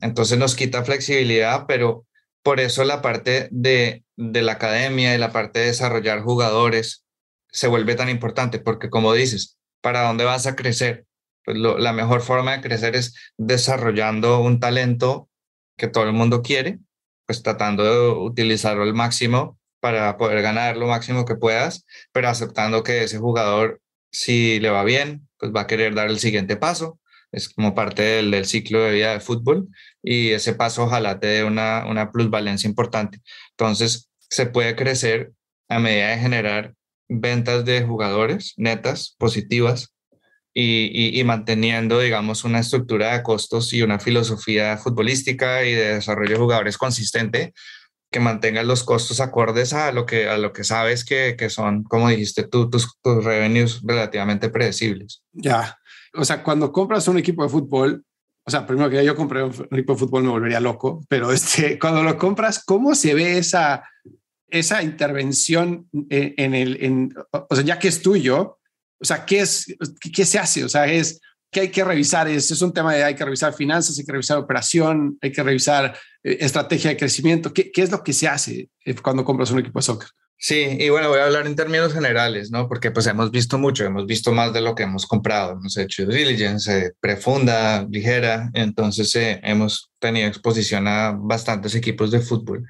Entonces nos quita flexibilidad, pero por eso la parte de, la academia y la parte de desarrollar jugadores se vuelve tan importante, porque como dices, ¿para dónde vas a crecer? Pues la mejor forma de crecer es desarrollando un talento que todo el mundo quiere, pues tratando de utilizarlo al máximo para poder ganar lo máximo que puedas, pero aceptando que ese jugador, si le va bien, pues va a querer dar el siguiente paso es como parte del, ciclo de vida de fútbol y ese paso ojalá te dé una, una plusvalencia importante. Entonces, se puede crecer a medida de generar ventas de jugadores netas, positivas, y, y, manteniendo, digamos, una estructura de costos y una filosofía futbolística y de desarrollo de jugadores consistente que mantenga los costos acordes a lo que, a lo que sabes que, que son, como dijiste tú, tus, tus revenues relativamente predecibles. Ya, o sea, cuando compras un equipo de fútbol, o sea, primero que yo compré un equipo de fútbol me volvería loco, pero este, cuando lo compras, ¿cómo se ve esa, esa intervención en, el, en, o sea, ya que es tuyo, o sea, ¿qué es, qué se hace? O sea, es, ¿qué hay que revisar? Es, es un tema de hay que revisar finanzas, hay que revisar operación, hay que revisar eh, estrategia de crecimiento. ¿Qué, ¿Qué es lo que se hace eh, cuando compras un equipo de soccer? Sí, y bueno, voy a hablar en términos generales, ¿no? Porque pues hemos visto mucho, hemos visto más de lo que hemos comprado, hemos hecho diligence profunda, ligera, entonces eh, hemos tenido exposición a bastantes equipos de fútbol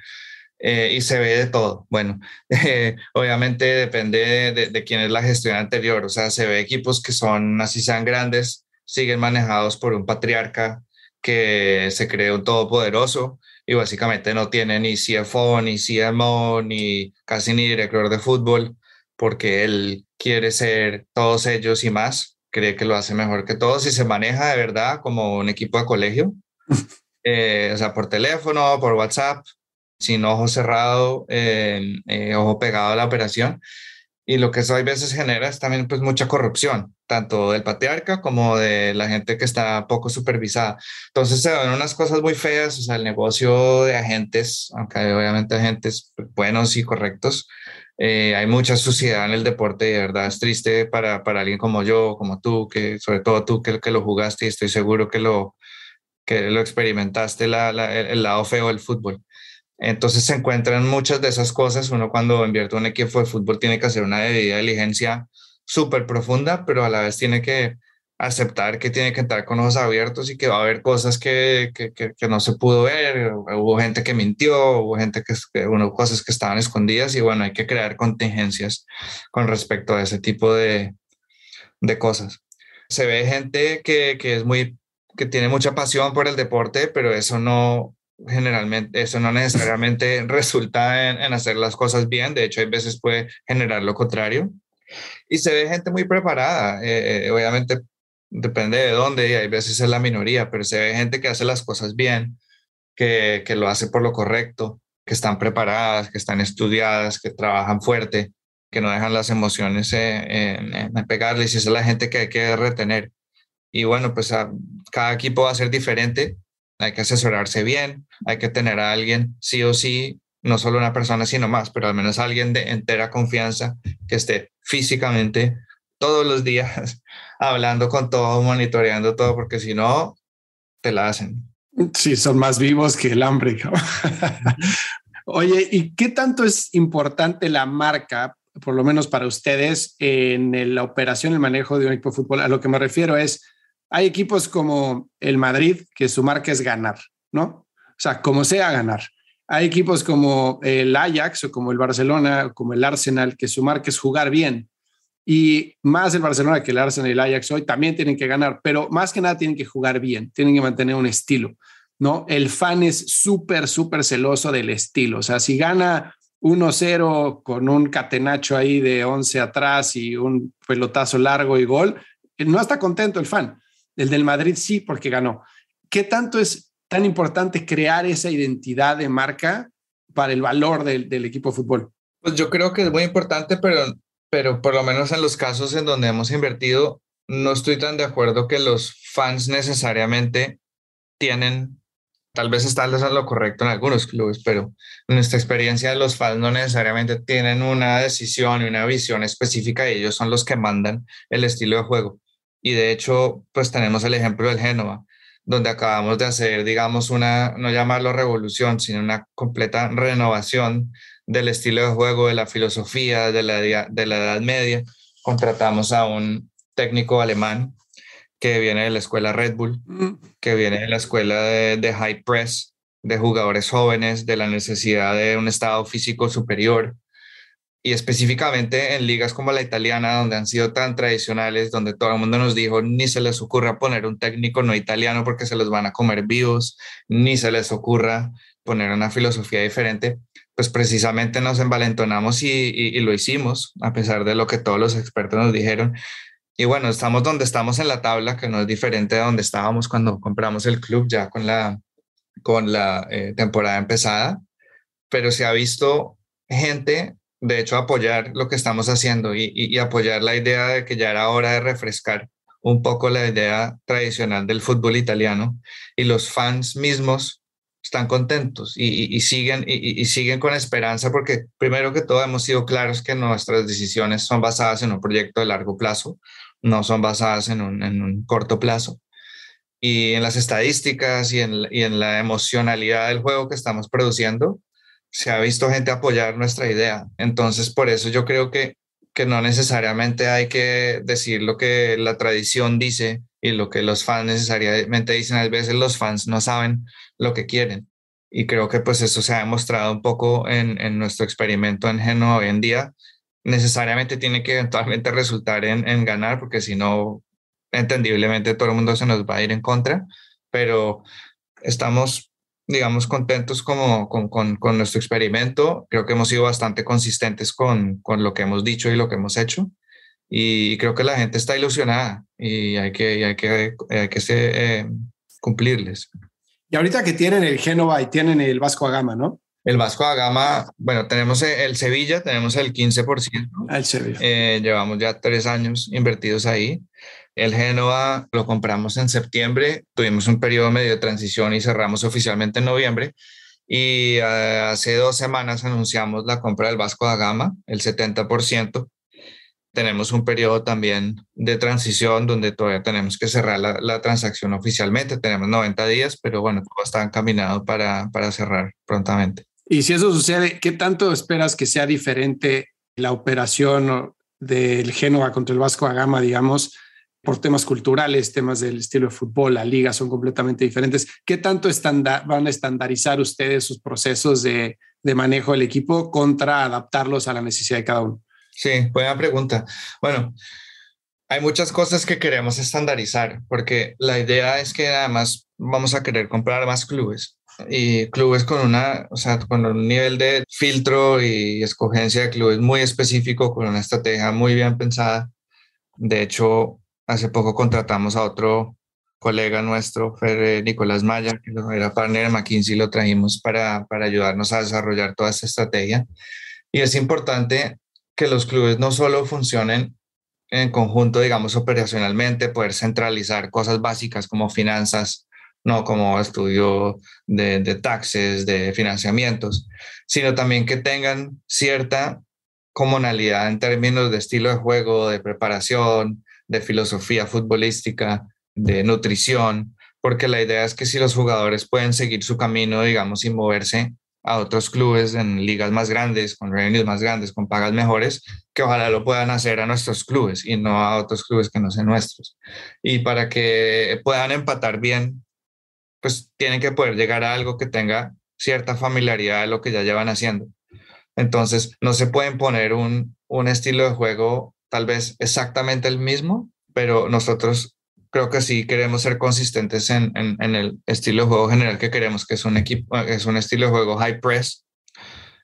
eh, y se ve de todo. Bueno, eh, obviamente depende de, de, quién es la gestión anterior, o sea, se ve equipos que son, así sean grandes, siguen manejados por un patriarca que se cree un todopoderoso y básicamente no tiene ni CFO, ni CMO, ni casi ni director de fútbol, porque él quiere ser todos ellos y más, cree que lo hace mejor que todos y se maneja de verdad como un equipo de colegio, eh, o sea, por teléfono, por WhatsApp, sin ojo cerrado, eh, ojo pegado a la operación. Y lo que eso a veces genera es también pues mucha corrupción, tanto del patriarca como de la gente que está poco supervisada. Entonces se ven unas cosas muy feas, o sea, el negocio de agentes, aunque hay obviamente agentes buenos y correctos, eh, hay mucha suciedad en el deporte y de verdad es triste para, para alguien como yo, como tú, que sobre todo tú que, que lo jugaste y estoy seguro que lo, que lo experimentaste, la, la, el lado feo del fútbol. Entonces se encuentran muchas de esas cosas. Uno cuando invierte un equipo de fútbol tiene que hacer una debida diligencia súper profunda, pero a la vez tiene que aceptar que tiene que entrar con ojos abiertos y que va a haber cosas que, que, que, no se pudo ver. Hubo gente que mintió, hubo gente que, hubo cosas que estaban escondidas y bueno, hay que crear contingencias con respecto a ese tipo de, de cosas. Se ve gente que, que es muy que tiene mucha pasión por el deporte, pero eso no, generalmente, eso no necesariamente resulta en, hacer las cosas bien, de hecho hay veces puede generar lo contrario. Y se ve gente muy preparada, eh, eh, obviamente depende de dónde, y hay veces es la minoría, pero se ve gente que hace las cosas bien, que, que lo hace por lo correcto, que están preparadas, que están estudiadas, que trabajan fuerte, que no dejan las emociones en, en pegarles, y esa es la gente que hay que retener. Y bueno, pues a, cada equipo va a ser diferente, hay que asesorarse bien, hay que tener a alguien, sí o sí, no solo una persona, sino más, pero al menos alguien de entera confianza que esté físicamente todos los días hablando con todo, monitoreando todo, porque si no, te la hacen. Sí, son más vivos que el hambre. Oye, ¿y qué tanto es importante la marca, por lo menos para ustedes, en la operación, el manejo de un equipo de fútbol? A lo que me refiero es, hay equipos como el Madrid, que su marca es ganar, ¿no? O sea, como sea ganar. Hay equipos como el Ajax o como el Barcelona, o como el Arsenal, que su marca es jugar bien. Y más el Barcelona que el Arsenal y el Ajax hoy también tienen que ganar, pero más que nada tienen que jugar bien, tienen que mantener un estilo, ¿no? El fan es súper, súper celoso del estilo. O sea, si gana 1-0 con un catenacho ahí de 11 atrás y un pelotazo largo y gol, no está contento el fan. El del Madrid sí, porque ganó. ¿Qué tanto es tan importante crear esa identidad de marca para el valor del, equipo de fútbol? Pues yo creo que es muy importante, pero, pero por lo menos en los casos en donde hemos invertido, no estoy tan de acuerdo que los fans necesariamente tienen, tal vez está lo correcto en algunos clubes, pero en nuestra experiencia los fans no necesariamente tienen una decisión y una visión específica y ellos son los que mandan el estilo de juego. Y de hecho, pues tenemos el ejemplo del Génova, donde acabamos de hacer, digamos, una, no llamarlo revolución, sino una completa renovación del estilo de juego, de la filosofía, de la, de la Edad Media. Contratamos a un técnico alemán que viene de la escuela Red Bull, mm. que viene de la escuela de, de High Press, de jugadores jóvenes, de la necesidad de un estado físico superior, y específicamente en ligas como la italiana, donde han sido tan tradicionales, donde todo el mundo nos dijo, ni se les ocurra poner un técnico no italiano porque se los van a comer vivos, ni se les ocurra poner una filosofía diferente, pues precisamente nos envalentonamos y, lo hicimos, a pesar de lo que todos los expertos nos dijeron. Y bueno, estamos donde estamos en la tabla, que no es diferente de donde estábamos cuando compramos el club ya con la, con la eh, temporada empezada, pero se ha visto gente de hecho, apoyar lo que estamos haciendo y, apoyar la idea de que ya era hora de refrescar un poco la idea tradicional del fútbol italiano y los fans mismos están contentos y, siguen, y, siguen con esperanza porque primero que todo hemos sido claros que nuestras decisiones son basadas en un proyecto de largo plazo, no son basadas en un, en un corto plazo. Y en las estadísticas y en, y en la emocionalidad del juego que estamos produciendo, se ha visto gente apoyar nuestra idea. Entonces, por eso yo creo que, que no necesariamente hay que decir lo que la tradición dice y lo que los fans necesariamente dicen. A veces los fans no saben lo que quieren. Y creo que pues eso se ha demostrado un poco en, en nuestro experimento en Genoa hoy en día. Necesariamente tiene que eventualmente resultar en, en ganar, porque si no, entendiblemente todo el mundo se nos va a ir en contra, pero estamos, digamos, contentos como con, con, con nuestro experimento. Creo que hemos sido bastante consistentes con, con lo que hemos dicho y lo que hemos hecho y creo que la gente está ilusionada y hay que, hay que, hay que eh, cumplirles. Y ahorita que tienen el Génova y tienen el Vasco Agama, ¿no? El Vasco Agama, bueno, tenemos el Sevilla, tenemos el 15%. El Sevilla. Eh, llevamos ya tres años invertidos ahí. El Génova lo compramos en septiembre, tuvimos un periodo medio de transición y cerramos oficialmente en noviembre. Y eh, hace dos semanas anunciamos la compra del Vasco da Gama, el 70% tenemos un periodo también de transición donde todavía tenemos que cerrar la, transacción oficialmente. Tenemos 90 días, pero bueno, todo está encaminado para, para cerrar prontamente. Y si eso sucede, ¿qué tanto esperas que sea diferente la operación del Génova contra el Vasco da Gama, digamos, por temas culturales, temas del estilo de fútbol, la liga son completamente diferentes. ¿Qué tanto van a estandarizar ustedes sus procesos de, de manejo del equipo contra adaptarlos a la necesidad de cada uno? Sí, buena pregunta. Bueno, hay muchas cosas que queremos estandarizar porque la idea es que además vamos a querer comprar más clubes y clubes con una, o sea, con un nivel de filtro y escogencia de clubes muy específico, con una estrategia muy bien pensada. De hecho, hace poco contratamos a otro colega nuestro, Fer Nicolás Maya, que era partner de McKinsey, lo trajimos para, para ayudarnos a desarrollar toda esta estrategia. Y es importante que los clubes no solo funcionen en conjunto, digamos, operacionalmente, poder centralizar cosas básicas como finanzas, no como estudio de, de taxes, de financiamientos, sino también que tengan cierta comunalidad en términos de estilo de juego, de preparación, de filosofía futbolística, de nutrición, porque la idea es que si los jugadores pueden seguir su camino, digamos, y moverse a otros clubes en ligas más grandes, con revenues más grandes, con pagas mejores, que ojalá lo puedan hacer a nuestros clubes y no a otros clubes que no sean nuestros. Y para que puedan empatar bien, pues tienen que poder llegar a algo que tenga cierta familiaridad de lo que ya llevan haciendo. Entonces, no se pueden poner un, un estilo de juego tal vez exactamente el mismo, pero nosotros creo que sí queremos ser consistentes en, en, el estilo de juego general que queremos, que es un, equipo, es un estilo de juego high press,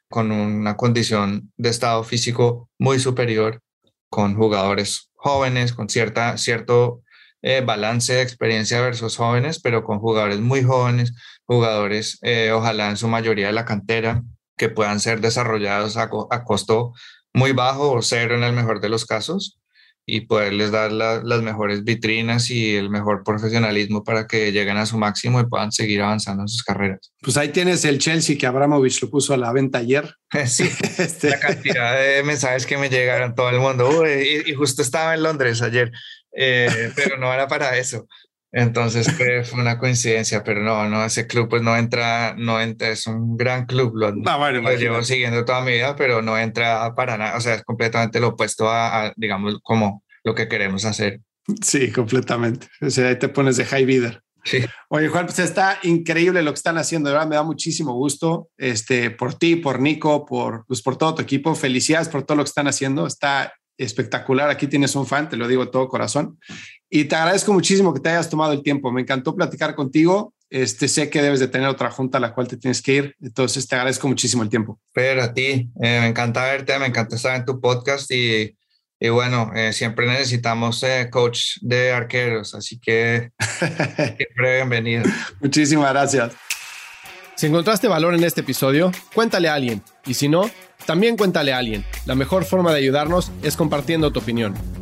con una condición de estado físico muy superior, con jugadores jóvenes, con cierta, cierto eh, balance de experiencia versus jóvenes, pero con jugadores muy jóvenes, jugadores eh, ojalá en su mayoría de la cantera, que puedan ser desarrollados a, a costo muy bajo o cero en el mejor de los casos y poderles dar las mejores vitrinas y el mejor profesionalismo para que lleguen a su máximo y puedan seguir avanzando en sus carreras. Pues ahí tienes el Chelsea que Abramovich lo puso a la venta ayer. Sí, este. la cantidad de mensajes que me llegaron todo el mundo. y, justo estaba en Londres ayer, eh, pero no era para eso. Entonces fue, una coincidencia, pero no, no, ese club pues no entra, no entra, es un gran club, lo, ah, llevo siguiendo toda mi vida, pero no entra para nada, o sea, es completamente lo opuesto a, digamos, como lo que queremos hacer. Sí, completamente. O sea, ahí te pones de high bidder. Sí. Oye, Juan, pues está increíble lo que están haciendo, de verdad me da muchísimo gusto este, por ti, por Nico, por, pues, por todo tu equipo. Felicidades por todo lo que están haciendo. Está espectacular. Aquí tienes un fan, te lo digo de todo corazón. Y te agradezco muchísimo que te hayas tomado el tiempo. Me encantó platicar contigo. Este, sé que debes de tener otra junta a la cual te tienes que ir. Entonces te agradezco muchísimo el tiempo. Pero a ti, eh, me encanta verte, me encanta estar en tu podcast y, y bueno, eh, siempre necesitamos eh, coach de arqueros, así que siempre bienvenido. Muchísimas gracias. Si encontraste valor en este episodio, cuéntale a alguien. Y si no, también cuéntale a alguien. La mejor forma de ayudarnos es compartiendo tu opinión.